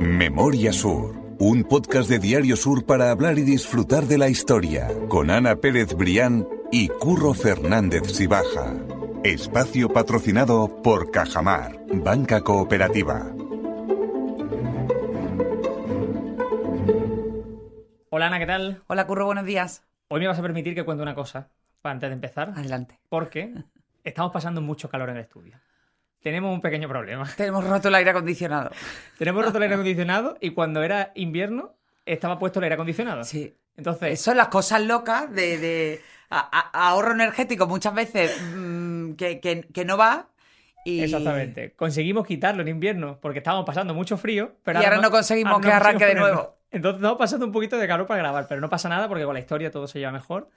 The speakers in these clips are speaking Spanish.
Memoria Sur, un podcast de Diario Sur para hablar y disfrutar de la historia, con Ana Pérez Brián y Curro Fernández Sibaja. Espacio patrocinado por Cajamar, Banca Cooperativa. Hola Ana, ¿qué tal? Hola Curro, buenos días. Hoy me vas a permitir que cuente una cosa antes de empezar. Adelante. Porque estamos pasando mucho calor en el estudio. Tenemos un pequeño problema. Tenemos roto el aire acondicionado. Tenemos roto el aire acondicionado y cuando era invierno estaba puesto el aire acondicionado. Sí. Entonces, Son las cosas locas de, de a- a- ahorro energético muchas veces mm, que, que- que no va. Y, exactamente. Conseguimos quitarlo en invierno porque estábamos pasando mucho frío, pero Y ahora no conseguimos ahora que arranque de nuevo. Entonces estamos pasando un poquito de calor para grabar, pero no pasa nada porque con la historia todo se lleva mejor.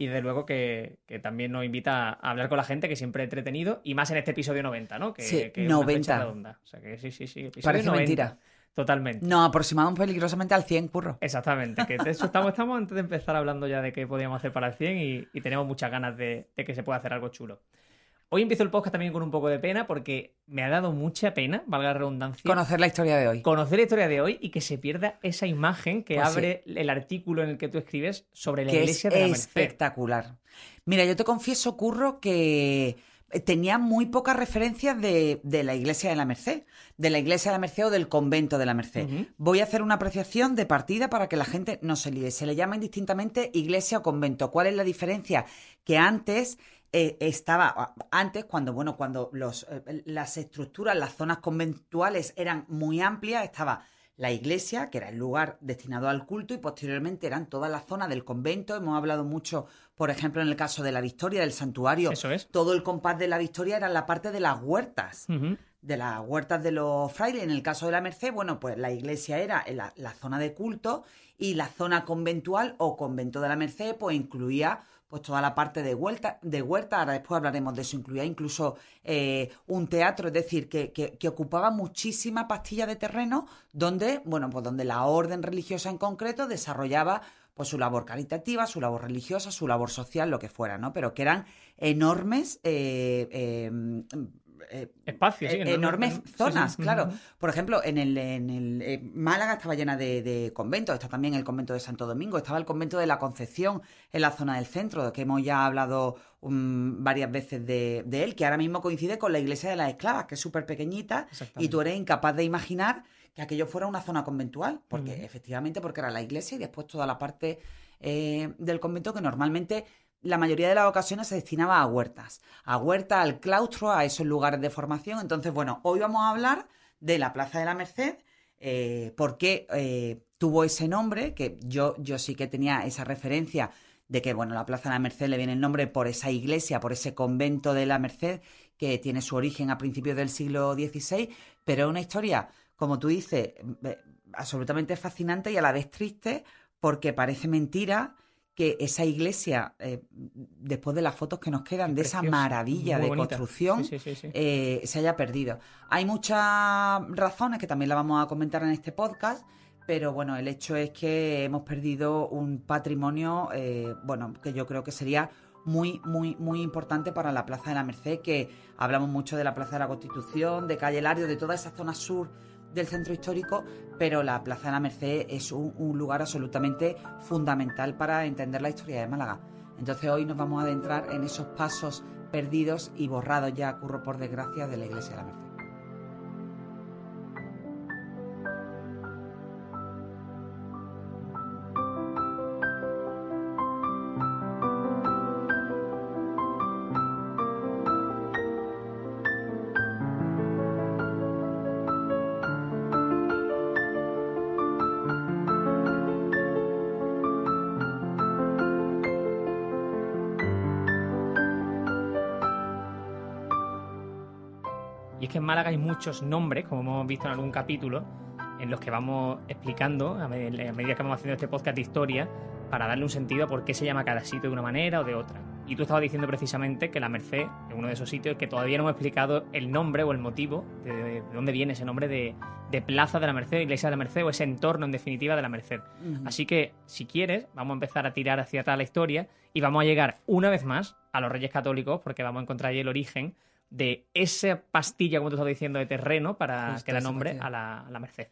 Y desde luego que, que también nos invita a hablar con la gente, que siempre es entretenido, y más en este episodio 90, ¿no? Que, Sí, que es una 90. fecha redonda. O sea que sí, sí, sí. episodio Parece 90. mentira. Totalmente. Nos aproximamos peligrosamente al 100, Curro. Exactamente, que de eso estamos, estamos antes de empezar hablando ya de qué podíamos hacer para el 100 y, y tenemos muchas ganas de, de que se pueda hacer algo chulo. Hoy empiezo el podcast también con un poco de pena porque me ha dado mucha pena, valga la redundancia, Conocer la historia de hoy. conocer la historia de hoy y que se pierda esa imagen que Pues sí. abre el artículo en el que tú escribes sobre la que es iglesia de la Merced. espectacular. Mira, yo te confieso, Curro, que tenía muy pocas referencias de, de la iglesia de la Merced, de la iglesia de la Merced o del convento de la Merced. Voy a hacer una apreciación de partida para que la gente no se líe. Se le llama indistintamente iglesia o convento. ¿Cuál es la diferencia? Que antes eh, estaba, antes cuando, bueno, cuando los, eh, las estructuras, las zonas conventuales eran muy amplias, estaba la iglesia, que era el lugar destinado al culto, y posteriormente eran toda la zona del convento. Hemos hablado mucho, por ejemplo, en el caso de la Victoria, del santuario. Eso es. Todo el compás de la Victoria era la parte de las huertas de las huertas de los frailes. En el caso de la Merced, bueno, pues la iglesia era la, la zona de culto y la zona conventual o convento de la Merced, pues incluía pues toda la parte de huerta, de huerta, ahora después hablaremos de eso, incluía incluso eh, un teatro, es decir, que, que- ocupaba muchísima pastilla de terreno donde, bueno, pues donde la orden religiosa en concreto desarrollaba pues su labor caritativa, su labor religiosa, su labor social, lo que fuera, ¿no? Pero que eran enormes eh, eh, eh, Espacios, sí, eh, enormes- enormes sí, sí. zonas, claro. Por ejemplo, en el, en el eh, Málaga estaba llena de, de conventos, está también el convento de Santo Domingo, estaba el convento de la Concepción en la zona del centro, que hemos ya hablado um, varias veces de, de él, que ahora mismo coincide con la iglesia de las esclavas, que es súper pequeñita, y tú eres incapaz de imaginar que aquello fuera una zona conventual, porque efectivamente, porque era la iglesia y después toda la parte eh, del convento que normalmente la mayoría de las ocasiones se destinaba a huertas, a huerta, al claustro, a esos lugares de formación. Entonces, bueno, hoy vamos a hablar de la Plaza de la Merced, eh, porque eh, tuvo ese nombre, que yo, yo sí que tenía esa referencia de que, bueno, la Plaza de la Merced le viene el nombre por esa iglesia, por ese convento de la Merced, que tiene su origen a principios del siglo XVI, pero es una historia, como tú dices, eh, absolutamente fascinante y a la vez triste, porque parece mentira que esa iglesia, eh, después de las fotos que nos quedan, de esa maravilla muy de bonita. construcción, Sí, sí, sí, sí. eh, se haya perdido. Hay muchas razones que también las vamos a comentar en este podcast, pero bueno, el hecho es que hemos perdido un patrimonio, eh, bueno, que yo creo que sería muy, muy, muy importante para la Plaza de la Merced, que hablamos mucho de la Plaza de la Constitución, de Calle Lario, de toda esa zona sur del centro histórico, pero la Plaza de la Merced es un, lugar absolutamente fundamental para entender la historia de Málaga. Entonces hoy nos vamos a adentrar en esos pasos perdidos y borrados ya, curro por desgracia, de la Iglesia de la Merced. Málaga hay muchos nombres, como hemos visto en algún capítulo, en los que vamos explicando, a med- a medida que vamos haciendo este podcast de historia, para darle un sentido a por qué se llama cada sitio de una manera o de otra. Y tú estabas diciendo precisamente que la Merced es uno de esos sitios que todavía no hemos explicado el nombre o el motivo de, de dónde viene ese nombre de, de Plaza de la Merced, Iglesia de la Merced o ese entorno en definitiva de la Merced. Ujú. Así que, si quieres, vamos a empezar a tirar hacia atrás la historia y vamos a llegar una vez más a los Reyes Católicos, porque vamos a encontrar ahí el origen de esa pastilla, como tú estabas diciendo, de terreno para que da nombre a la, a la Merced.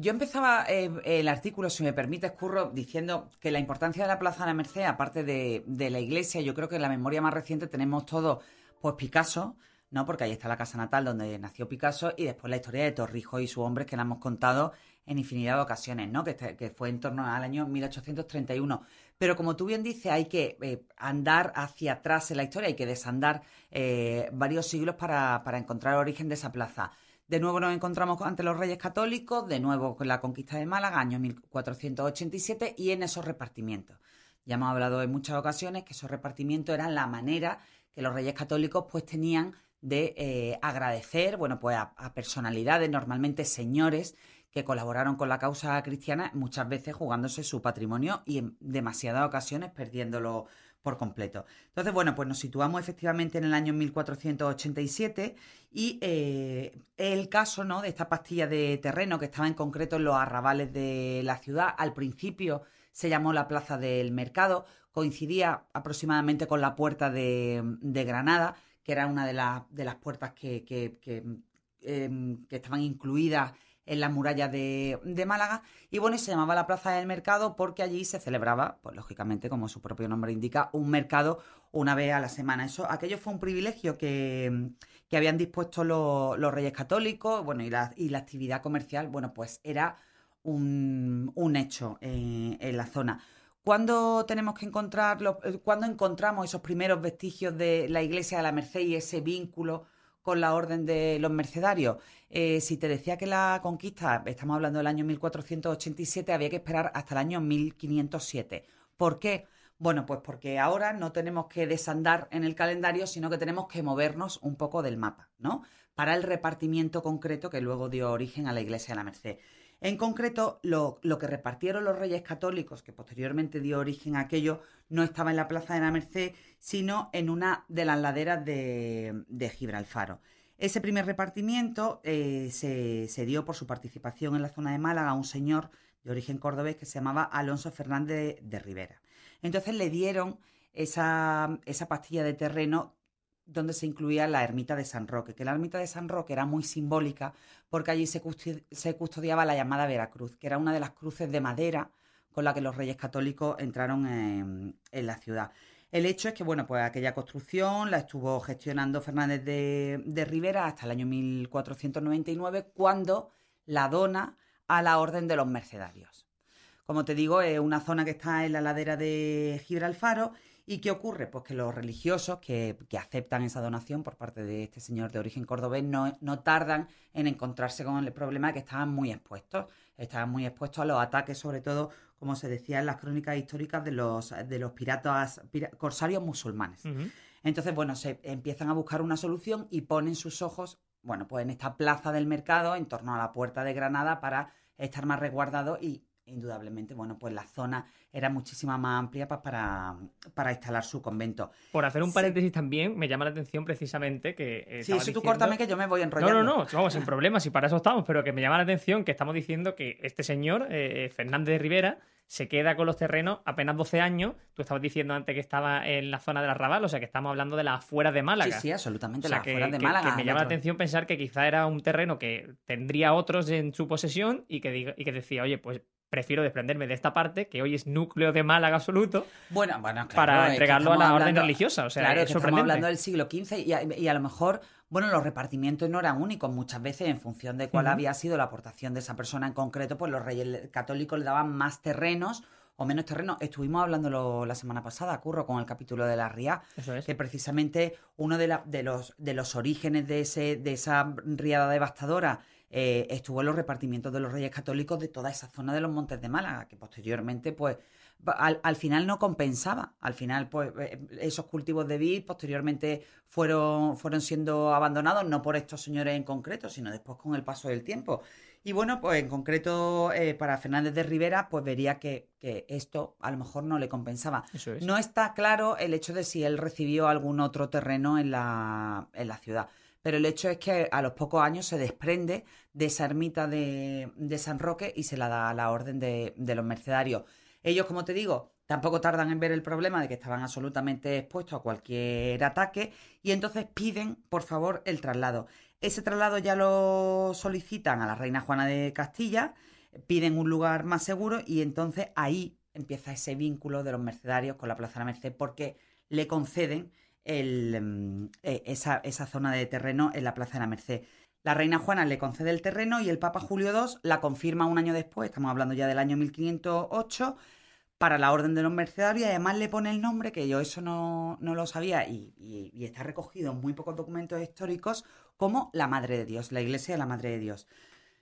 Yo empezaba eh, el artículo, si me permite, Curro, diciendo que la importancia de la Plaza de la Merced, aparte de, de la iglesia, yo creo que en la memoria más reciente tenemos todo, pues Picasso, ¿no? Porque ahí está la casa natal donde nació Picasso y después la historia de Torrijos y sus hombres que la hemos contado en infinidad de ocasiones, ¿no? Que, fue en torno al año 1831. Pero como tú bien dices, hay que eh, andar hacia atrás en la historia, hay que desandar eh, varios siglos para, para encontrar el origen de esa plaza. De nuevo nos encontramos ante los reyes católicos, de nuevo con la conquista de Málaga, año 1487, y en esos repartimientos. Ya hemos hablado en muchas ocasiones que esos repartimientos eran la manera que los reyes católicos pues tenían de eh, agradecer, bueno, pues a, personalidades, normalmente señores, que colaboraron con la causa cristiana, muchas veces jugándose su patrimonio y en demasiadas ocasiones perdiéndolo por completo. Entonces, bueno, pues nos situamos efectivamente en el año 1487 y eh, el caso ¿no? de esta pastilla de terreno que estaba en concreto en los arrabales de la ciudad. Al principio se llamó la Plaza del Mercado, coincidía aproximadamente con la Puerta de, Granada, que era una de, de las puertas que, que, em, que estaban incluidas en la muralla de, Málaga. Y bueno, se llamaba la Plaza del Mercado porque allí se celebraba, pues lógicamente, como su propio nombre indica, un mercado una vez a la semana. Eso, aquello fue un privilegio que, habían dispuesto los, los, Reyes Católicos, bueno, y la, y la actividad comercial, bueno, pues era un, un hecho en, en la zona. ¿Cuándo tenemos que encontrar, cuando encontramos esos primeros vestigios de la iglesia de la Merced y ese vínculo con la orden de los mercedarios. Eh, si te decía que la conquista, estamos hablando del año 1487, había que esperar hasta el año 1507. ¿Por qué? Bueno, pues porque ahora no tenemos que desandar en el calendario, sino que tenemos que movernos un poco del mapa, ¿no? Para el repartimiento concreto que luego dio origen a la Iglesia de la Merced. En concreto, lo, que repartieron los reyes católicos, que posteriormente dio origen a aquello, no estaba en la Plaza de la Merced, sino en una de las laderas de, Gibralfaro. Ese primer repartimiento eh, se, dio por su participación en la zona de Málaga a un señor de origen cordobés que se llamaba Alonso Fernández de, Rivera. Entonces le dieron esa, esa pastilla de terreno donde se incluía la ermita de San Roque, que la ermita de San Roque era muy simbólica porque allí se, custodiaba la llamada Veracruz, que era una de las cruces de madera con la que los reyes católicos entraron en, la ciudad. El hecho es que, bueno, pues aquella construcción la estuvo gestionando Fernández de, de Rivera hasta el año 1499, cuando la dona a la Orden de los Mercedarios. Como te digo, es una zona que está en la ladera de Gibralfaro ¿Y qué ocurre? Pues que los religiosos que, aceptan esa donación por parte de este señor de origen cordobés no, no tardan en encontrarse con el problema que estaban muy expuestos. Estaban muy expuestos a los ataques, sobre todo, como se decía en las crónicas históricas, de los, de los piratas, corsarios musulmanes. Entonces, bueno, se empiezan a buscar una solución y ponen sus ojos, bueno, pues en esta plaza del mercado, en torno a la puerta de Granada, para estar más resguardados y indudablemente, bueno, pues la zona era muchísima más amplia para, para instalar su convento. Por hacer un paréntesis también, me llama la atención precisamente que... Eh, sí, eso tú córtame que yo me voy enrollando. No, no, no, vamos, sin problemas, y para eso estamos, pero que me llama la atención que estamos diciendo que este señor, eh, Fernández de Rivera, se queda con los terrenos apenas 12 años. Tú estabas diciendo antes que estaba en la zona de la Raval, o sea que estamos hablando de las afueras de Málaga. Sí, sí, absolutamente, las afueras de Málaga. Que me llama la atención pensar que quizá era un terreno que tendría otros en su posesión y que, y que decía, oye, pues prefiero desprenderme de esta parte, que hoy es núcleo de Málaga absoluto, bueno, bueno, claro, para entregarlo a la orden religiosa. O sea, claro, es estamos hablando del siglo XV y a, lo mejor, bueno, los repartimientos no eran únicos. Muchas veces, en función de cuál había sido la aportación de esa persona en concreto, pues los reyes católicos le daban más terrenos o menos terrenos. Estuvimos hablando la semana pasada, Curro, con el capítulo de la RIA, que precisamente uno de, de, los, de los orígenes de, ese, de esa riada devastadora eh, estuvo en los repartimientos de los Reyes Católicos de toda esa zona de los Montes de Málaga, que posteriormente, pues, al, final no compensaba. Al final, pues, eh, esos cultivos de vid posteriormente fueron, fueron siendo abandonados, no por estos señores en concreto, sino después con el paso del tiempo. Y bueno, pues en concreto eh, para Fernández de Rivera, pues vería que, esto a lo mejor no le compensaba. No está claro el hecho de si él recibió algún otro terreno en la, en la ciudad pero el hecho es que a los pocos años se desprende de esa ermita de, San Roque y se la da a la orden de, los mercedarios. Ellos, como te digo, Tampoco tardan en ver el problema de que estaban absolutamente expuestos a cualquier ataque y entonces piden, por favor, el traslado. Ese traslado ya lo solicitan a la reina Juana de Castilla, piden un lugar más seguro y entonces ahí empieza ese vínculo de los mercedarios con la Plaza de la Merced porque le conceden mm, e, esa, esa zona de terreno en la Plaza de la Merced. La reina Juana le concede el terreno y el Papa Julio II la confirma un año después, estamos hablando ya del año 1508, para la Orden de los Mercedarios y además le pone el nombre, que yo eso no, lo sabía y, está recogido en muy pocos documentos históricos, como la Madre de Dios, la Iglesia de la Madre de Dios.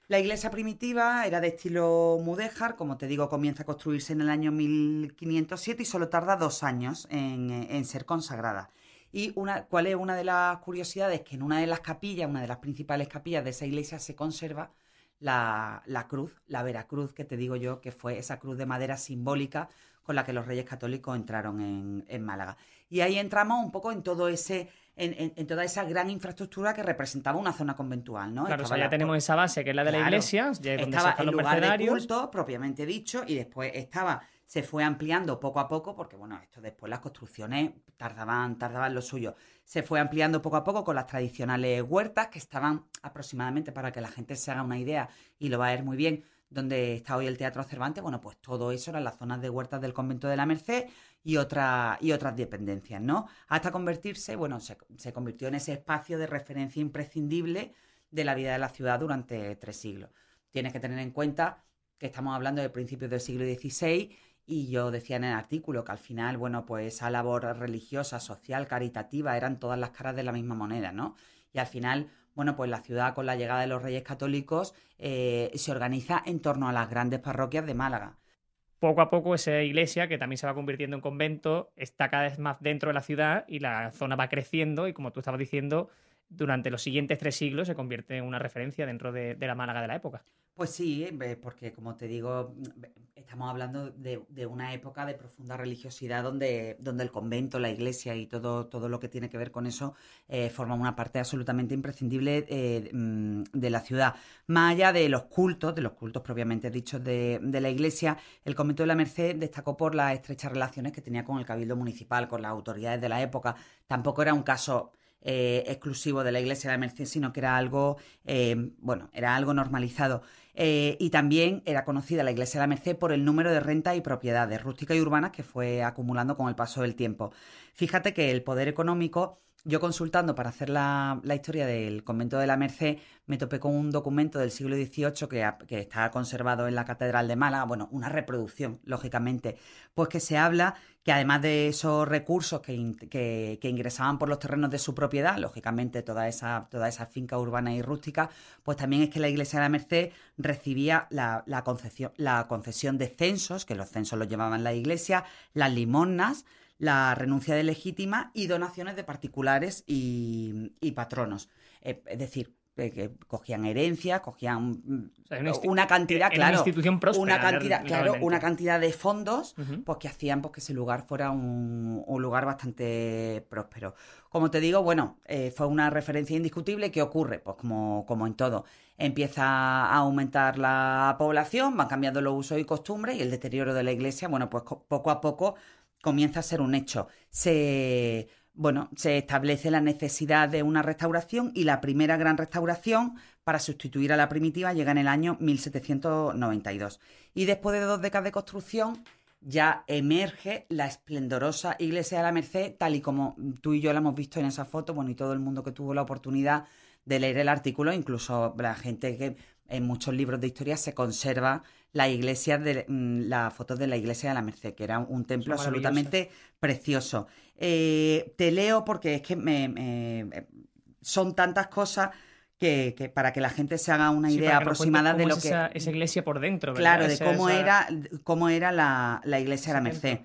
La iglesia primitiva era de estilo mudéjar, como te digo, comienza a construirse en el año 1507 y solo tarda dos años en, ser consagrada. Y una, cuál es una de las curiosidades, que en una de las capillas, una de las principales capillas de esa iglesia se conserva la, cruz, la Veracruz, que te digo yo, que fue esa cruz de madera simbólica con la que los reyes católicos entraron en, Málaga. Y ahí entramos un poco en todo ese, en, toda esa gran infraestructura que representaba una zona conventual, ¿no? Claro, ya tenemos esa base que es la de la iglesia, donde estaba el lugar de culto, propiamente dicho, y después estaba se fue ampliando poco a poco, porque bueno, esto después las construcciones tardaban, tardaban lo suyo. Se fue ampliando poco a poco con las tradicionales huertas, que estaban aproximadamente, para que la gente se haga una idea y lo va a ver muy bien, donde está hoy el Teatro Cervantes, bueno, pues todo eso eran las zonas de huertas del convento de la Merced y, y otras dependencias, ¿no? Hasta convertirse, bueno, se, se convirtió en ese espacio de referencia imprescindible de la vida de la ciudad durante tres siglos. Tienes que tener en cuenta que estamos hablando de principios del siglo XVI y yo decía en el artículo que al final, bueno, pues esa labor religiosa, social, caritativa, eran todas las caras de la misma moneda, ¿no? Y al final, bueno, pues la ciudad con la llegada de los reyes católicos eh, se organiza en torno a las grandes parroquias de Málaga. Poco a poco esa iglesia, que también se va convirtiendo en convento, está cada vez más dentro de la ciudad y la zona va creciendo y como tú estabas diciendo, durante los siguientes tres siglos se convierte en una referencia dentro de, la Málaga de la época. Pues sí, porque como te digo, estamos hablando de, una época de profunda religiosidad donde, donde el convento, la iglesia y todo, todo lo que tiene que ver con eso eh, forma una parte absolutamente imprescindible eh, mm, de la ciudad. Más allá de los cultos, de los cultos propiamente dichos de, de, la iglesia, el convento de la Merced destacó por las estrechas relaciones que tenía con el cabildo municipal, con las autoridades de la época. Tampoco era un caso eh, exclusivo de la Iglesia de la Merced, sino que era algo, eh, bueno, era algo normalizado. Eh, y también era conocida la Iglesia de la Merced por el número de rentas y propiedades rústicas y urbanas que fue acumulando con el paso del tiempo. Fíjate que el poder económico yo consultando para hacer la, historia del convento de la Merced, me topé con un documento del siglo XVIII que, está conservado en la Catedral de Málaga, bueno, una reproducción, lógicamente, pues que se habla que además de esos recursos que, ingresaban por los terrenos de su propiedad, lógicamente toda esa, toda esa finca urbana y rústica, pues también es que la Iglesia de la Merced recibía la, concesión, la concesión de censos, que los censos los llevaban la Iglesia, las limosnas, la renuncia de legítima y donaciones de particulares y, patronos. Eh, es decir, eh, que cogían herencia, cogían mm, una, cantidad, claro, una cantidad, claro, una cantidad de fondos, pues que hacían pues, que ese lugar fuera un, lugar bastante próspero. Como te digo, bueno, eh, fue una referencia indiscutible. ¿Qué ocurre? Pues como, como en todo, empieza a aumentar la población, van cambiando los usos y costumbres y el deterioro de la iglesia, bueno, pues poco a poco comienza a ser un hecho. Se, bueno, se establece la necesidad de una restauración y la primera gran restauración para sustituir a la primitiva llega en el año 1792. Y después de dos décadas de construcción ya emerge la esplendorosa iglesia de la Merced, tal y como tú y yo la hemos visto en esa foto, bueno, y todo el mundo que tuvo la oportunidad de leer el artículo, incluso la gente que en muchos libros de historia se conserva la iglesia de mm, la foto de la iglesia de la Merced, que era un templo absolutamente precioso. Eh, te leo porque es que me, son tantas cosas que, para que la gente se haga una idea aproximada de lo que esa, esa iglesia por dentro, claro, de cómo era cómo era la, iglesia de la Merced.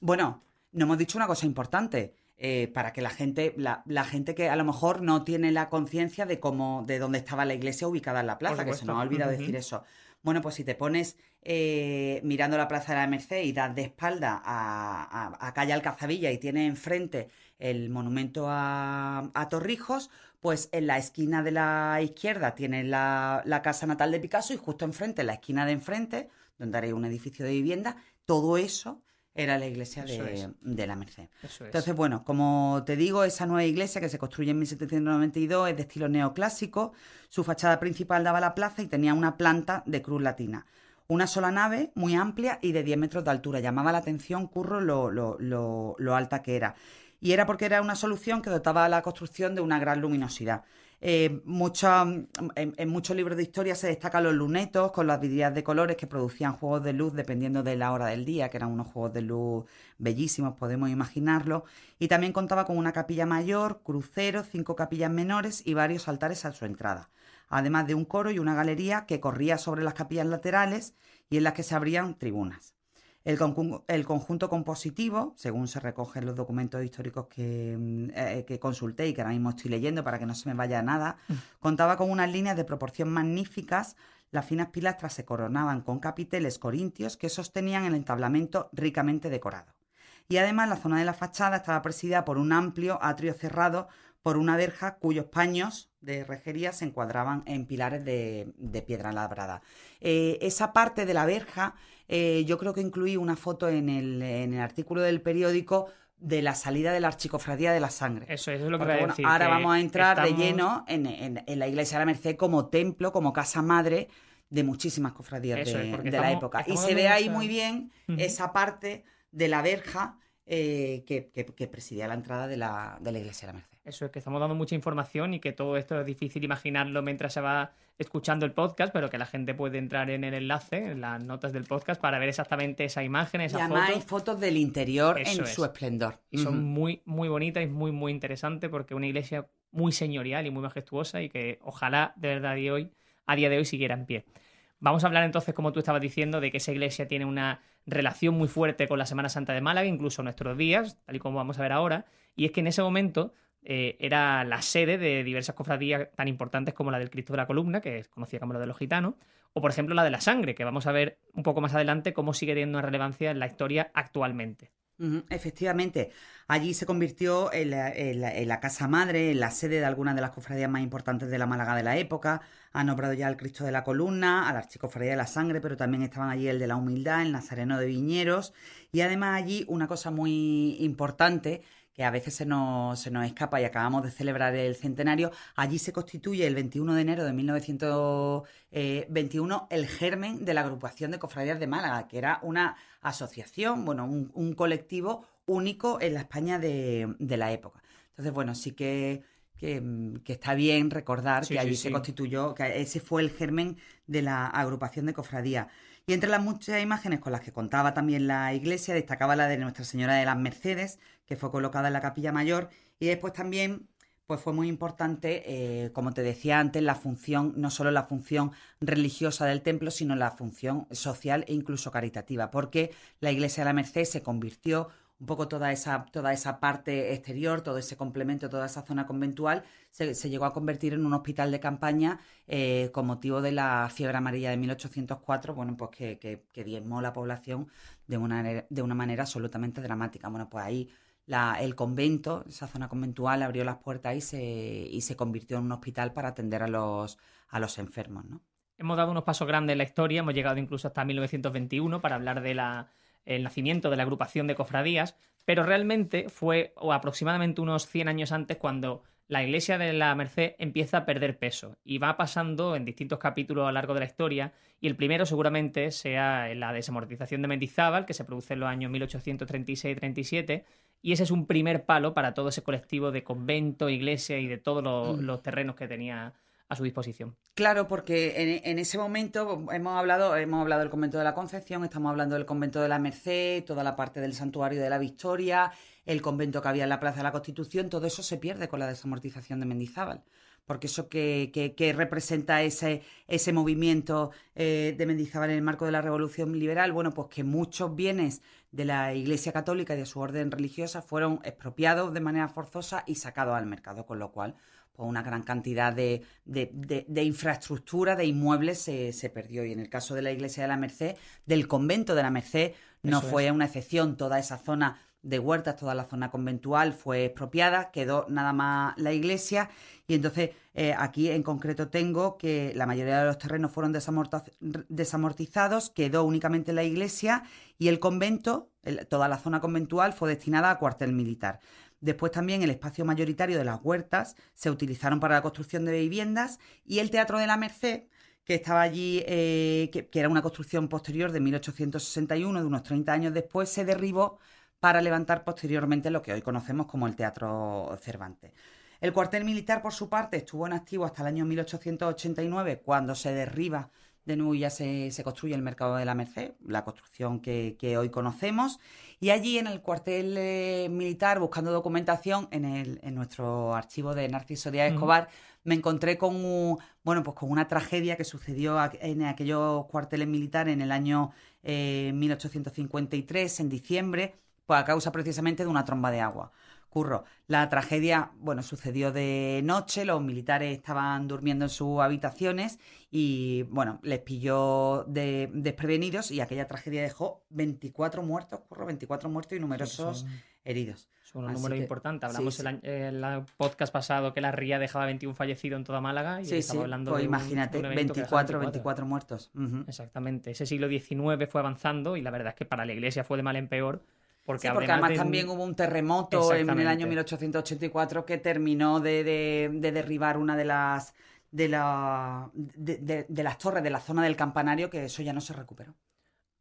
Bueno, no hemos dicho una cosa importante. Eh, para que la gente, la, gente que a lo mejor no tiene la conciencia de cómo, de dónde estaba la iglesia ubicada en la plaza, que se nos ha olvidado decir eso. Bueno, pues si te pones eh, mirando la Plaza de la Merced y das de espalda a, a, Calle Alcazabilla y tiene enfrente el monumento a, Torrijos, pues en la esquina de la izquierda tiene la, casa natal de Picasso y justo enfrente, en la esquina de enfrente, donde hay un edificio de vivienda, todo eso Era la iglesia de, la Merced. Eso es. Entonces, bueno, como te digo, esa nueva iglesia que se construye en 1792 es de estilo neoclásico. Su fachada principal daba a la plaza y tenía una planta de cruz latina. Una sola nave, muy amplia y de 10 metros de altura. Llamaba la atención, Curro, lo, lo- lo- lo alta que era. Y era porque era una solución que dotaba a la construcción de una gran luminosidad. Eh, en muchos libros de historia se destacan los lunetos con las vidrieras de colores que producían juegos de luz dependiendo de la hora del día, que eran unos juegos de luz bellísimos, podemos imaginarlo. Y también contaba con una capilla mayor, crucero, cinco capillas menores y varios altares a su entrada. Además de un coro y una galería que corría sobre las capillas laterales y en las que se abrían tribunas. El, conjunto compositivo, según se recoge en los documentos históricos que, mm, eh, que consulté y que ahora mismo estoy leyendo para que no se me vaya nada, contaba con unas líneas de proporción magníficas. Las finas pilastras se coronaban con capiteles corintios que sostenían el entablamento ricamente decorado. Y además la zona de la fachada estaba presidida por un amplio atrio cerrado por una verja cuyos paños de rejería se encuadraban en pilares de, de piedra labrada. Eh, esa parte de la verja, eh, yo creo que incluí una foto en el, en el artículo del periódico de la salida de la archicofradía de la sangre. Eso, eso es lo que Porque, iba a bueno, decir. ahora que vamos a entrar estamos- de lleno en, en- en la iglesia de la Merced como templo, como casa madre de muchísimas cofradías Eso de, es, la época. Y se ve ahí muy bien esa parte de la verja eh, que, que- que presidía la entrada de la, de la iglesia de la Merced. Eso es que estamos dando mucha información y que todo esto es difícil imaginarlo mientras se va escuchando el podcast, pero que la gente puede entrar en el enlace, en las notas del podcast, para ver exactamente esa imagen, Y esa además hay foto. fotos del interior Eso en es. su esplendor. Y son muy, muy bonitas y muy, muy interesantes porque una iglesia muy señorial y muy majestuosa y que ojalá de verdad de hoy, a día de hoy siguiera en pie. Vamos a hablar entonces, como tú estabas diciendo, de que esa iglesia tiene una relación muy fuerte con la Semana Santa de Málaga, incluso nuestros días, tal y como vamos a ver ahora. Y es que en ese momento eh, era la sede de diversas cofradías tan importantes como la del Cristo de la Columna, que es conocida como la de los gitanos, o por ejemplo la de la sangre, que vamos a ver un poco más adelante cómo sigue teniendo relevancia en la historia actualmente. Efectivamente, allí se convirtió en la, casa madre, en la sede de algunas de las cofradías más importantes de la Málaga de la época. Han nombrado ya al Cristo de la Columna, a la Archicofradía de la Sangre, pero también estaban allí el de la Humildad, el Nazareno de Viñeros. Y además allí una cosa muy importante que a veces se nos, se nos escapa y acabamos de celebrar el centenario, allí se constituye el 21 de enero de 1921 el germen de la agrupación de cofradías de Málaga, que era una asociación, bueno, un, un colectivo único en la España de, de la época. Entonces, bueno, sí que, que, que está bien recordar Sí, que sí, allí se sí. constituyó, que ese fue el germen de la agrupación de cofradía. Y entre las muchas imágenes con las que contaba también la iglesia, destacaba la de Nuestra Señora de las Mercedes, que fue colocada en la capilla mayor, y después también pues fue muy importante, eh, como te decía antes, la función, no solo la función religiosa del templo, sino la función social e incluso caritativa, porque la iglesia de la Merced se convirtió un poco toda esa, toda esa parte exterior, todo ese complemento, toda esa zona conventual, se, se llegó a convertir en un hospital de campaña eh, con motivo de la fiebre amarilla de 1804, bueno, pues que, que, que diezmó la población de una, de una manera absolutamente dramática. Bueno, pues ahí el convento, esa zona conventual, abrió las puertas y se, y se convirtió en un hospital para atender a los, a los enfermos, ¿no? Hemos dado unos pasos grandes en la historia, hemos llegado incluso hasta 1921 para hablar del nacimiento de la agrupación de cofradías, pero realmente fue o aproximadamente unos 100 años antes cuando la iglesia de la Merced empieza a perder peso y va pasando en distintos capítulos a lo largo de la historia y el primero seguramente sea la desamortización de Mendizábal que se produce en los años 1836-37 y ese es un primer palo para todo ese colectivo de convento, iglesia y de todos los, Mm. los terrenos que tenía a su disposición. Claro, porque en, ese momento hemos hablado, hemos hablado del convento de la Concepción, estamos hablando del convento de la Merced, toda la parte del santuario de la Victoria, el convento que había en la Plaza de la Constitución, todo eso se pierde con la desamortización de Mendizábal. Porque eso que, que- que representa ese, ese movimiento eh, de Mendizábal en el marco de la Revolución Liberal, bueno, pues que muchos bienes de la Iglesia Católica y de su orden religiosa fueron expropiados de manera forzosa y sacados al mercado, con lo cual pues una gran cantidad de, de- de- de infraestructura, de inmuebles se, se perdió. Y en el caso de la iglesia de la Merced, del convento de la Merced, no Eso fue es. una excepción. Toda esa zona de huertas, toda la zona conventual fue expropiada, quedó nada más la iglesia y entonces eh, aquí en concreto tengo que la mayoría de los terrenos fueron desamortizados, quedó únicamente la iglesia y el convento, toda la zona conventual fue destinada a cuartel militar. Después también el espacio mayoritario de las huertas se utilizaron para la construcción de viviendas y el Teatro de la Merced, que estaba allí, eh, que, era una construcción posterior de 1861, de unos 30 años después, se derribó para levantar posteriormente lo que hoy conocemos como el Teatro Cervantes. El cuartel militar, por su parte, estuvo en activo hasta el año 1889, cuando se derriba de nuevo ya se, construye el mercado de la Merced, la construcción que, hoy conocemos. Y allí en el cuartel eh, militar, buscando documentación en, el, en nuestro archivo de Narciso Díaz Escobar, me encontré con, bueno, pues con una tragedia que sucedió en aquellos cuarteles militares en el año 1853, eh, en diciembre, pues a causa precisamente de una tromba de agua. Curro, la tragedia, bueno, sucedió de noche, los militares estaban durmiendo en sus habitaciones y, bueno, les pilló de, desprevenidos y aquella tragedia dejó 24 muertos, Curro, 24 muertos y numerosos heridos. Son un número importante. Hablamos en el, podcast pasado que la RIA dejaba 21 fallecidos en toda Málaga y sí, estamos hablando pues de imagínate, 24, 24, muertos. Exactamente. Ese siglo XIX fue avanzando y la verdad es que para la Iglesia fue de mal en peor porque, además también hubo un terremoto en el año 1884 que terminó de, derribar una de las de, la, de, las torres de la zona del campanario, que eso ya no se recuperó.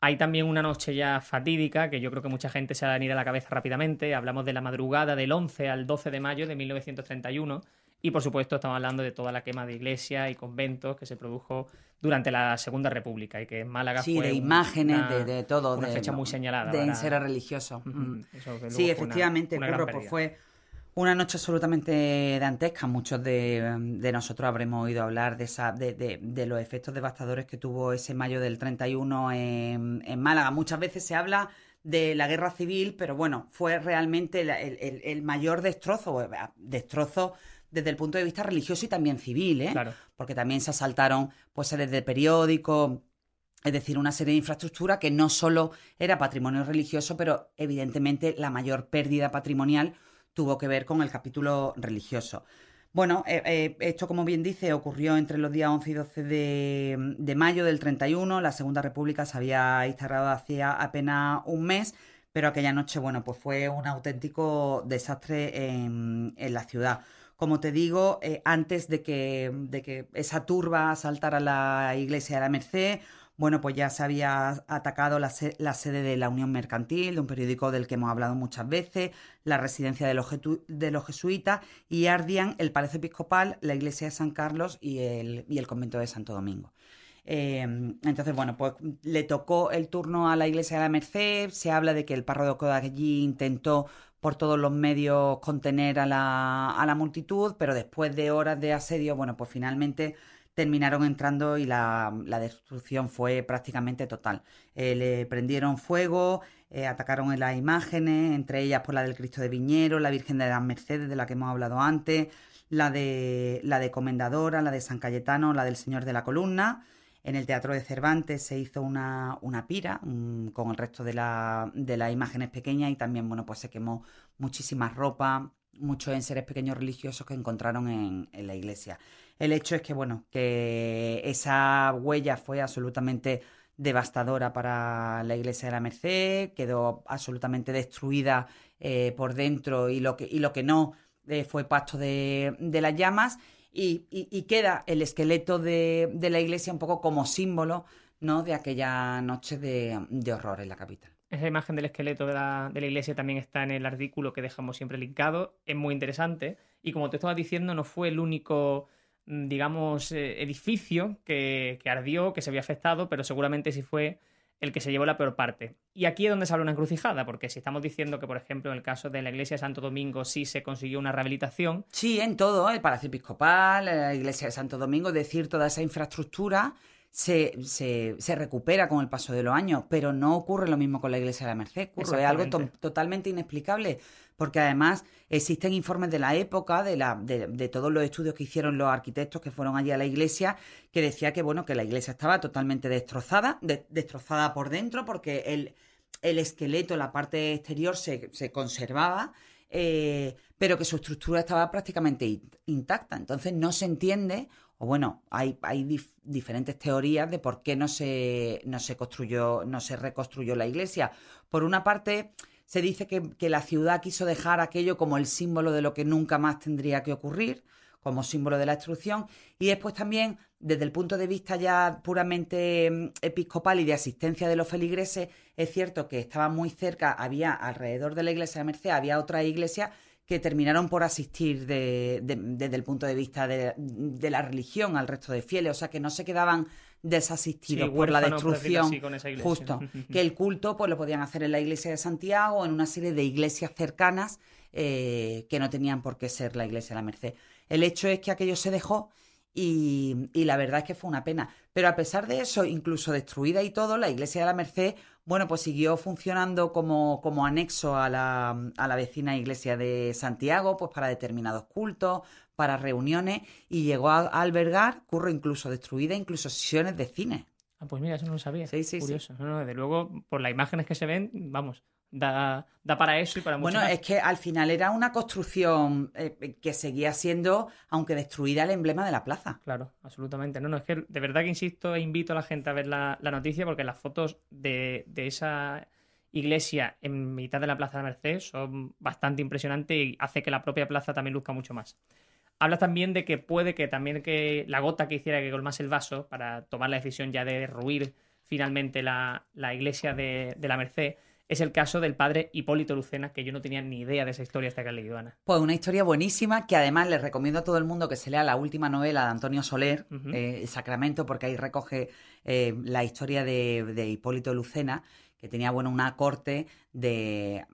Hay también una noche ya fatídica que yo creo que mucha gente se ha de venir a la cabeza rápidamente. Hablamos de la madrugada del 11 al 12 de mayo de 1931 y por supuesto estamos hablando de toda la quema de iglesias y conventos que se produjo durante la Segunda República y que en Málaga sí, de imágenes, de, todo. Una fecha muy señalada. De ser religioso. sí, efectivamente, pues fue una noche absolutamente dantesca. Muchos de, nosotros habremos oído hablar de, esa, de, los efectos devastadores que tuvo ese mayo del 31 en, en Málaga. Muchas veces se habla de la guerra civil, pero bueno, fue realmente el, el mayor destrozo, destrozo desde el punto de vista religioso y también civil, ¿eh? Porque también se asaltaron pues series de periódicos, es decir, una serie de infraestructura que no solo era patrimonio religioso, pero evidentemente la mayor pérdida patrimonial tuvo que ver con el capítulo religioso. Bueno, eh, eh, esto, como bien dice, ocurrió entre los días 11 y 12 de, de, mayo del 31. La Segunda República se había instalado hacía apenas un mes, pero aquella noche, bueno, pues fue un auténtico desastre en, en la ciudad. Como te digo, eh, antes de que, de que esa turba saltara la iglesia de la Merced, bueno, pues ya se había atacado la, sede de la Unión Mercantil, de un periódico del que hemos hablado muchas veces, la residencia de los, de los jesuitas y ardían el Palacio Episcopal, la iglesia de San Carlos y el, y el convento de Santo Domingo. Em, entonces, bueno, pues le tocó el turno a la iglesia de la Merced, se habla de que el párroco de allí intentó por todos los medios contener a la, a la multitud, pero después de horas de asedio, bueno, pues finalmente terminaron entrando y la, destrucción fue prácticamente total. Eh, le prendieron fuego, eh, atacaron en las imágenes, entre ellas por la del Cristo de Viñero, la Virgen de las Mercedes, de la que hemos hablado antes, la de, la de Comendadora, la de San Cayetano, la del Señor de la Columna. En el Teatro de Cervantes se hizo una, una pira con el resto de, la, de las imágenes pequeñas y también, bueno, pues se quemó muchísima ropa, muchos enseres pequeños religiosos que encontraron en, en la iglesia. El hecho es que, bueno, que esa huella fue absolutamente devastadora para la iglesia de la Merced, quedó absolutamente destruida eh, por dentro y lo que, y lo que no eh, fue pasto de, de las llamas y, queda el esqueleto de, la iglesia un poco como símbolo ¿no? de aquella noche de, horror en la capital. Esa imagen del esqueleto de la, iglesia también está en el artículo que dejamos siempre linkado. Es muy interesante. Y como te estaba diciendo, no fue el único, mm, digamos, eh, edificio que, que, ardió, que se había afectado, pero seguramente sí fue el que se llevó la peor parte. Y aquí es donde se habla una encrucijada, porque si estamos diciendo que, por ejemplo, en el caso de la iglesia de Santo Domingo sí se consiguió una rehabilitación. Sí, en todo, el Palacio Episcopal, la iglesia de Santo Domingo, es decir, toda esa infraestructura se, se, recupera con el paso de los años, pero no ocurre lo mismo con la iglesia de la Merced, es algo totalmente inexplicable porque además existen informes de la época, de, la, de, todos los estudios que hicieron los arquitectos que fueron allí a la iglesia, que decía que bueno, que la iglesia estaba totalmente destrozada, destrozada por dentro, porque el, el esqueleto, la parte exterior se, se conservaba, eh, pero que su estructura estaba prácticamente intacta. Entonces no se entiende, o bueno, hay, hay diferentes teorías de por qué no se, no se construyó, no se reconstruyó la iglesia. Por una parte, se dice que, que la ciudad quiso dejar aquello como el símbolo de lo que nunca más tendría que ocurrir como símbolo de la instrucción, y después también, desde el punto de vista ya puramente mm, episcopal y de asistencia de los feligreses, es cierto que estaba muy cerca, había alrededor de la iglesia de Merced, había otra iglesia que terminaron por asistir desde el punto de vista de, la religión al resto de fieles, o sea que no se quedaban desasistidos por la destrucción justo que el culto pues lo podían hacer en la iglesia de Santiago o en una serie de iglesias cercanas eh, que no tenían por qué ser la iglesia de la Merced el hecho es que aquello se dejó y, la verdad es que fue una pena. Pero a pesar de eso, incluso destruida y todo, la iglesia de la Merced, bueno, pues siguió funcionando como, como anexo a la, a la vecina iglesia de Santiago, pues para determinados cultos, para reuniones, y llegó a, albergar, curro incluso destruida, incluso sesiones de cine. Ah, pues mira, eso no lo sabía. Sí, sí, Curioso. No, no, desde luego, por las imágenes que se ven, vamos, da, da para eso y para mucho Bueno, es que al final era una construcción eh, que seguía siendo, aunque destruida, el emblema de la plaza. Claro, absolutamente. No, no, es que de verdad que insisto e invito a la gente a ver la, noticia porque las fotos de, de, esa iglesia en mitad de la Plaza de Merced son bastante impresionantes y hace que la propia plaza también luzca mucho más. Habla también de que puede que también que la gota que hiciera que colmase el vaso para tomar la decisión ya de derruir finalmente la, la iglesia de, de la Merced es el caso del padre Hipólito Lucena, que yo no tenía ni idea de esa historia hasta que he leído, Ana. Pues una historia buenísima que además les recomiendo a todo el mundo que se lea la última novela de Antonio Soler, eh, Sacramento, porque ahí recoge eh, la historia de, Hipólito Lucena, que tenía bueno, una corte de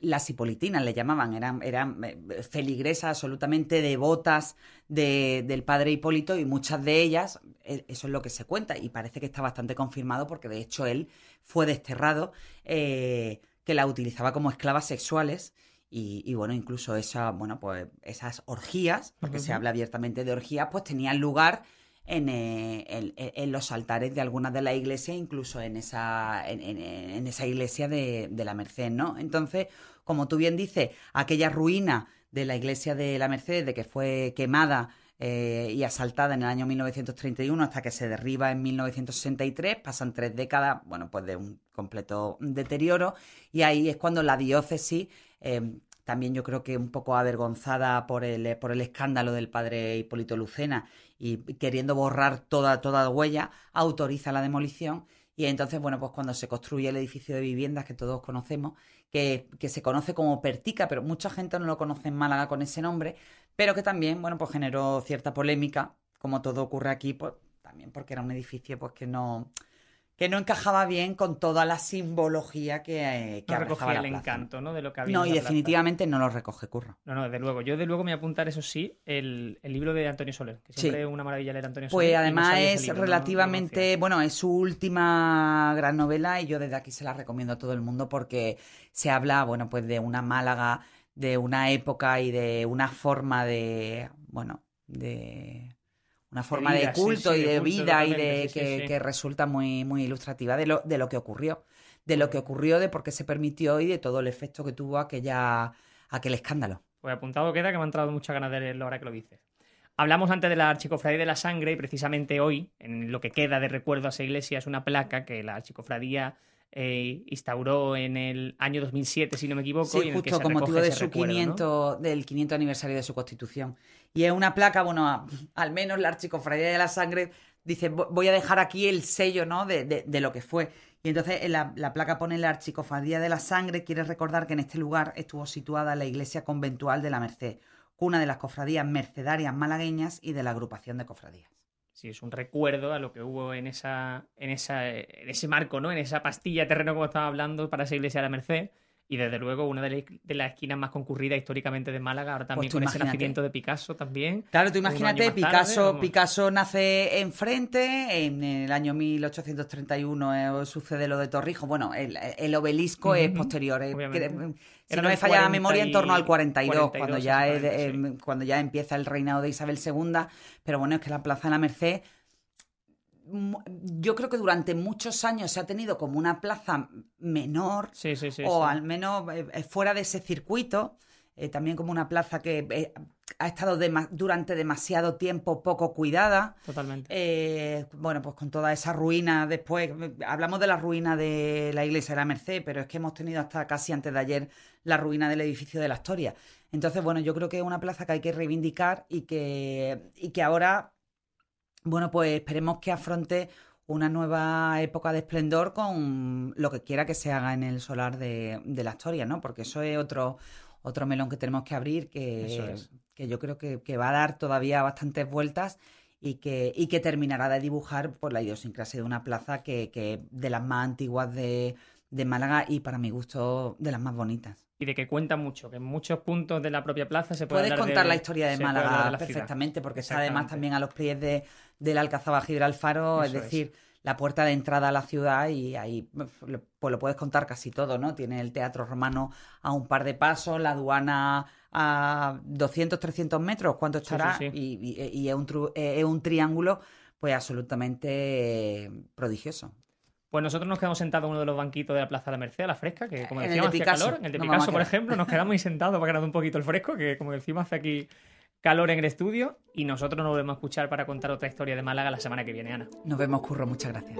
las hipolitinas le llamaban, eran, eran eh, feligresas absolutamente devotas del padre Hipólito y muchas de ellas, eso es lo que se cuenta y parece que está bastante confirmado porque de hecho él fue desterrado, eh, que la utilizaba como esclavas sexuales. Y, bueno, incluso esa, bueno, pues esas orgías, porque se habla abiertamente de orgías, pues tenían lugar en, eh, en, los altares de algunas de las iglesias, incluso en esa, en, esa iglesia de, la Merced, ¿no? Entonces, como tú bien dices, aquella ruina de la iglesia de la Merced, de que fue quemada eh, y asaltada en el año 1931 hasta que se derriba en 1963. Pasan tres décadas, bueno, pues de un completo deterioro y ahí es cuando la diócesis, también yo creo que un poco avergonzada por el, por el escándalo del padre Hipólito Lucena y queriendo borrar toda, toda huella, autoriza la demolición. Y entonces, bueno, pues cuando se construye el edificio de viviendas que todos conocemos, que, que, se conoce como Pertica, pero mucha gente no lo conoce en Málaga con ese nombre, pero que también, bueno, pues generó cierta polémica, como todo ocurre aquí, pues también porque era un edificio pues que no que no encajaba bien con toda la simbología que, eh, que no recogía el encanto ¿no? de lo que había no y definitivamente no lo recoge curro. No no desde luego. Yo de luego me voy a apuntar eso sí el, libro de Antonio Soler que siempre es una maravilla leer Antonio pues Soler pues además es relativamente bueno es su última gran novela y yo desde aquí se la recomiendo a todo el mundo porque se habla bueno pues de una Málaga de una época y de una forma de, bueno, de una forma de, culto y de, vida y de que, resulta muy, muy ilustrativa de lo, de lo que ocurrió, de lo que ocurrió, de por qué se permitió y de todo el efecto que tuvo aquella, aquel escándalo. Pues apuntado queda que me han entrado muchas ganas de leerlo ahora que lo dices. Hablamos antes de la Archicofradía de la Sangre y precisamente hoy, en lo que queda de recuerdo a esa iglesia, es una placa que la Archicofradía eh, instauró en el año 2007, si no me equivoco. Sí, justo con motivo de su 500, del 500 aniversario de su constitución. Y es una placa, bueno, al menos la Archicofradía de la Sangre dice, voy a dejar aquí el sello, ¿no? De, de, lo que fue. Y entonces la, la, placa pone la Archicofradía de la Sangre, quiere recordar que en este lugar estuvo situada la iglesia conventual de la Merced, cuna de las cofradías mercedarias malagueñas y de la agrupación de cofradías. Sí, es un recuerdo a lo que hubo en esa, en esa, en ese marco, ¿no? En esa pastilla terreno como estaba hablando para esa iglesia de la Merced. Y desde luego una de, las esquinas más concurridas históricamente de Málaga, ahora también pues con ese nacimiento de Picasso también. Claro, tú imagínate, Picasso, Picasso nace enfrente, en el año 1831 eh, sucede lo de Torrijos, bueno, el, obelisco es posterior, eh, si no me falla la memoria, en torno al 42, cuando, ya cuando ya empieza el reinado de Isabel II, pero bueno, es que la Plaza de la Merced yo creo que durante muchos años se ha tenido como una plaza menor Sí, sí, sí. o al menos eh, fuera de ese circuito, eh, también como una plaza que eh, ha estado durante demasiado tiempo poco cuidada. Totalmente. Eh, bueno, pues con toda esa ruina después, eh, hablamos de la ruina de la iglesia de la Merced, pero es que hemos tenido hasta casi antes de ayer la ruina del edificio de la Historia. Entonces, bueno, yo creo que es una plaza que hay que reivindicar y que, y que ahora, bueno, pues esperemos que afronte una nueva época de esplendor con lo que quiera que se haga en el solar de, de la Historia, ¿no? Porque eso es otro, otro melón que tenemos que abrir que, Eso es. que yo creo que, que va a dar todavía bastantes vueltas y que, y que terminará de dibujar por la idiosincrasia de una plaza que, que de las más antiguas de, de Málaga y para mi gusto de las más bonitas. Y de que cuenta mucho, que en muchos puntos de la propia plaza se puede Puedes contar de- la historia de Málaga de la ciudad. perfectamente porque está además también a los pies de, del Alcazaba Gibralfaro, es Eso es. decir, la puerta de entrada a la ciudad y ahí pues lo puedes contar casi todo, ¿no? Tiene el Teatro Romano a un par de pasos, la aduana a 200, 300 metros, ¿cuánto estará? sí, sí. Y, y- y es, un tru- es un triángulo pues absolutamente prodigioso. Pues nosotros nos quedamos sentados en uno de los banquitos de la Plaza de la Merced, a la fresca, que como de decíamos hace Picasso, calor. En el de Picasso, por ejemplo, nos quedamos ahí sentados para que nos dé un poquito el fresco, que como decimos hace aquí calor en el estudio. Y nosotros nos volvemos a escuchar para contar otra historia de Málaga la semana que viene, Ana. Nos vemos, Curro, muchas gracias.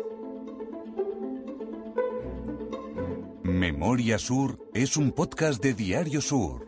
Memoria Sur es un podcast de Diario Sur.